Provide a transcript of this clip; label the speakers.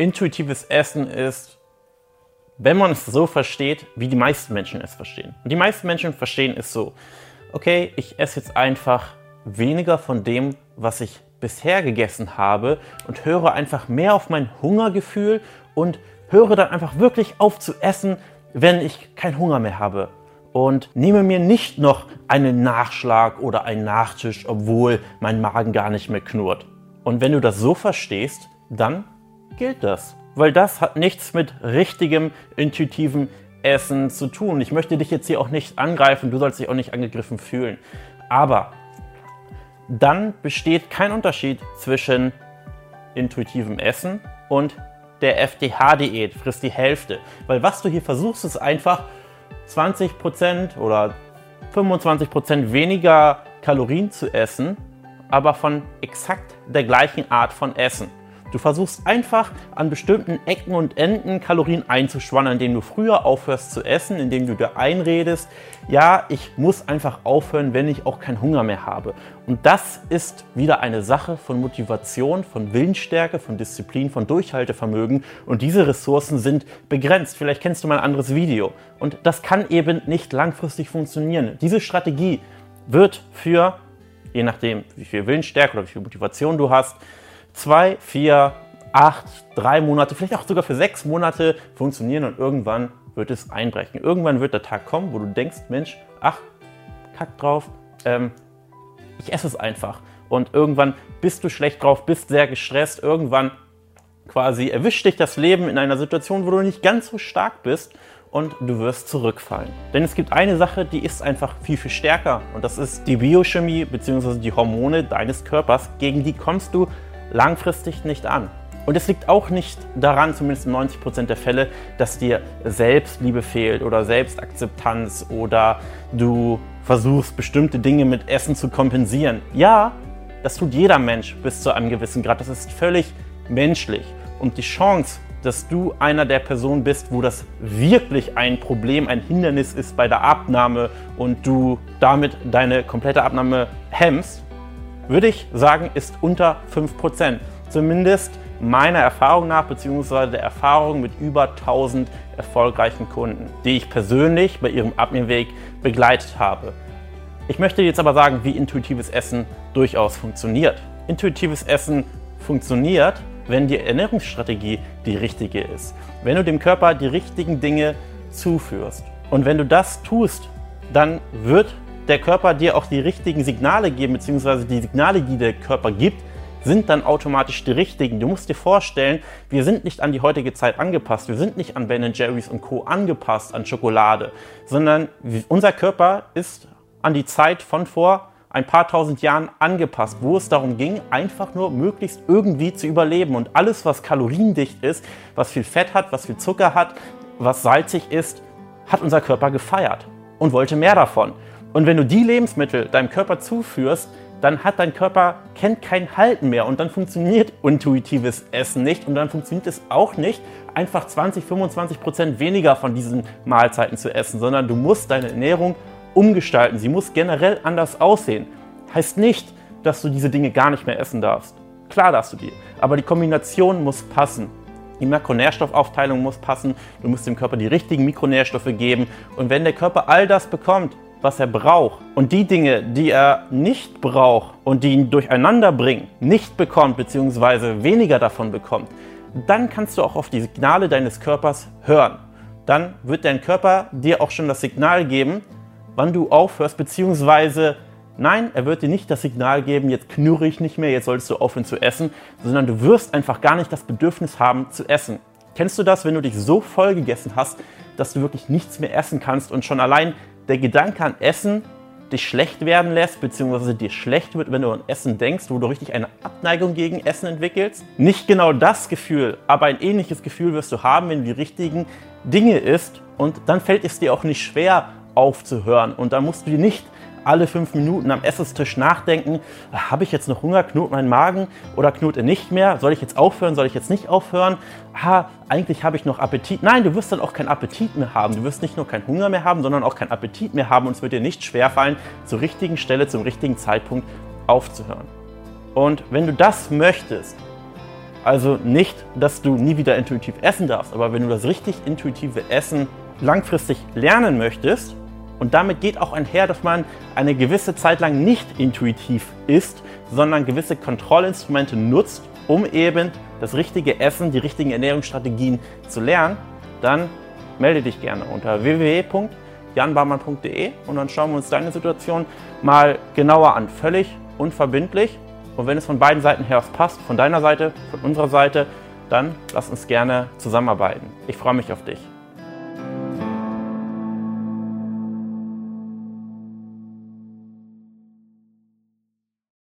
Speaker 1: Intuitives Essen ist, wenn man es so versteht, wie die meisten Menschen es verstehen. Und die meisten Menschen verstehen es so, okay, ich esse jetzt einfach weniger von dem, was ich bisher gegessen habe und höre einfach mehr auf mein Hungergefühl und höre dann einfach wirklich auf zu essen, wenn ich keinen Hunger mehr habe. Und nehme mir nicht noch einen Nachschlag oder einen Nachtisch, obwohl mein Magen gar nicht mehr knurrt. Und wenn du das so verstehst, dann gilt das. Weil das hat nichts mit richtigem, intuitivem Essen zu tun. Ich möchte dich jetzt hier auch nicht angreifen, du sollst dich auch nicht angegriffen fühlen. Aber dann besteht kein Unterschied zwischen intuitivem Essen und der FDH-Diät, frisst die Hälfte. Weil was du hier versuchst, ist einfach 20% oder 25% weniger Kalorien zu essen, aber von exakt der gleichen Art von Essen. Du versuchst einfach an bestimmten Ecken und Enden Kalorien einzuschwannen, indem du früher aufhörst zu essen, indem du dir einredest, ja, ich muss einfach aufhören, wenn ich auch keinen Hunger mehr habe. Und das ist wieder eine Sache von Motivation, von Willensstärke, von Disziplin, von Durchhaltevermögen. Und diese Ressourcen sind begrenzt. Vielleicht kennst du mal ein anderes Video. Und das kann eben nicht langfristig funktionieren. Diese Strategie wird für, je nachdem, wie viel Willensstärke oder wie viel Motivation du hast, zwei, vier, acht, drei Monate, vielleicht auch sogar für sechs Monate funktionieren und irgendwann wird es einbrechen. Irgendwann wird der Tag kommen, wo du denkst, Mensch, ach, kack drauf, ähm, ich esse es einfach. Und irgendwann bist du schlecht drauf, bist sehr gestresst, irgendwann quasi erwischt dich das Leben in einer Situation, wo du nicht ganz so stark bist und du wirst zurückfallen. Denn es gibt eine Sache, die ist einfach viel, viel stärker und das ist die Biochemie bzw. die Hormone deines Körpers. Gegen die kommst du langfristig nicht an. Und es liegt auch nicht daran, zumindest in 90 Prozent der Fälle, dass dir Selbstliebe fehlt oder Selbstakzeptanz oder du versuchst, bestimmte Dinge mit Essen zu kompensieren. Ja, das tut jeder Mensch bis zu einem gewissen Grad. Das ist völlig menschlich. Und die Chance, dass du einer der Personen bist, wo das wirklich ein Problem, ein Hindernis ist bei der Abnahme und du damit deine komplette Abnahme hemmst, würde ich sagen, ist unter 5%. Zumindest meiner Erfahrung nach, beziehungsweise der Erfahrung mit über 1000 erfolgreichen Kunden, die ich persönlich bei ihrem Abnehmweg begleitet habe. Ich möchte jetzt aber sagen, wie intuitives Essen durchaus funktioniert. Intuitives Essen funktioniert, wenn die Ernährungsstrategie die richtige ist. Wenn du dem Körper die richtigen Dinge zuführst. Und wenn du das tust, dann wird der Körper dir auch die richtigen Signale geben, beziehungsweise die Signale, die der Körper gibt, sind dann automatisch die richtigen. Du musst dir vorstellen, wir sind nicht an die heutige Zeit angepasst, wir sind nicht an Ben Jerry's und Co. angepasst, an Schokolade, sondern unser Körper ist an die Zeit von vor ein paar tausend Jahren angepasst, wo es darum ging, einfach nur möglichst irgendwie zu überleben. Und alles, was kaloriendicht ist, was viel Fett hat, was viel Zucker hat, was salzig ist, hat unser Körper gefeiert und wollte mehr davon. Und wenn du die Lebensmittel deinem Körper zuführst, dann hat dein Körper, kennt kein Halten mehr und dann funktioniert intuitives Essen nicht und dann funktioniert es auch nicht, einfach 20, 25 Prozent weniger von diesen Mahlzeiten zu essen, sondern du musst deine Ernährung umgestalten. Sie muss generell anders aussehen. Heißt nicht, dass du diese Dinge gar nicht mehr essen darfst. Klar darfst du die, aber die Kombination muss passen. Die Makronährstoffaufteilung muss passen, du musst dem Körper die richtigen Mikronährstoffe geben und wenn der Körper all das bekommt, was er braucht und die Dinge, die er nicht braucht und die ihn durcheinander bringen, nicht bekommt bzw. weniger davon bekommt, dann kannst du auch auf die Signale deines Körpers hören. Dann wird dein Körper dir auch schon das Signal geben, wann du aufhörst, beziehungsweise nein, er wird dir nicht das Signal geben, jetzt knurre ich nicht mehr, jetzt solltest du aufhören zu essen, sondern du wirst einfach gar nicht das Bedürfnis haben zu essen. Kennst du das, wenn du dich so voll gegessen hast, dass du wirklich nichts mehr essen kannst und schon allein der Gedanke an Essen dich schlecht werden lässt, beziehungsweise dir schlecht wird, wenn du an Essen denkst, wo du richtig eine Abneigung gegen Essen entwickelst. Nicht genau das Gefühl, aber ein ähnliches Gefühl wirst du haben, wenn du die richtigen Dinge isst und dann fällt es dir auch nicht schwer aufzuhören und dann musst du dir nicht alle fünf Minuten am Essenstisch nachdenken, habe ich jetzt noch Hunger, knurrt mein Magen oder knurrt er nicht mehr? Soll ich jetzt aufhören, soll ich jetzt nicht aufhören? Ah, eigentlich habe ich noch Appetit. Nein, du wirst dann auch keinen Appetit mehr haben. Du wirst nicht nur keinen Hunger mehr haben, sondern auch keinen Appetit mehr haben und es wird dir nicht schwerfallen, zur richtigen Stelle, zum richtigen Zeitpunkt aufzuhören. Und wenn du das möchtest, Also nicht, dass du nie wieder intuitiv essen darfst, aber wenn du das richtig intuitive Essen langfristig lernen möchtest, und damit geht auch einher, dass man eine gewisse Zeit lang nicht intuitiv isst, sondern gewisse Kontrollinstrumente nutzt, um eben das richtige Essen, die richtigen Ernährungsstrategien zu lernen, dann melde dich gerne unter www.janbarmann.de und dann schauen wir uns deine Situation mal genauer an. Völlig unverbindlich. Und wenn es von beiden Seiten her passt, von deiner Seite, von unserer Seite, dann lass uns gerne zusammenarbeiten. Ich freue mich auf dich.